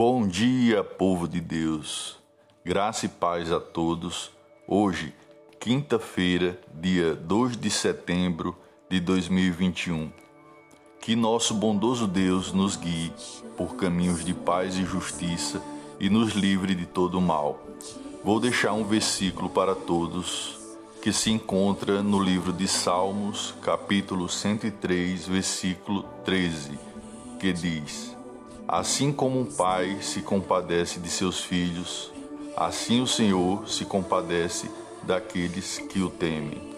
Bom dia, povo de Deus. Graça e paz a todos. Hoje, quinta-feira, dia 2 de setembro de 2021. Que nosso bondoso Deus nos guie por caminhos de paz e justiça e nos livre de todo mal. Vou deixar um versículo para todos que se encontra no livro de Salmos, capítulo 103, versículo 13, que diz: Assim como um pai se compadece de seus filhos, assim o Senhor se compadece daqueles que o temem.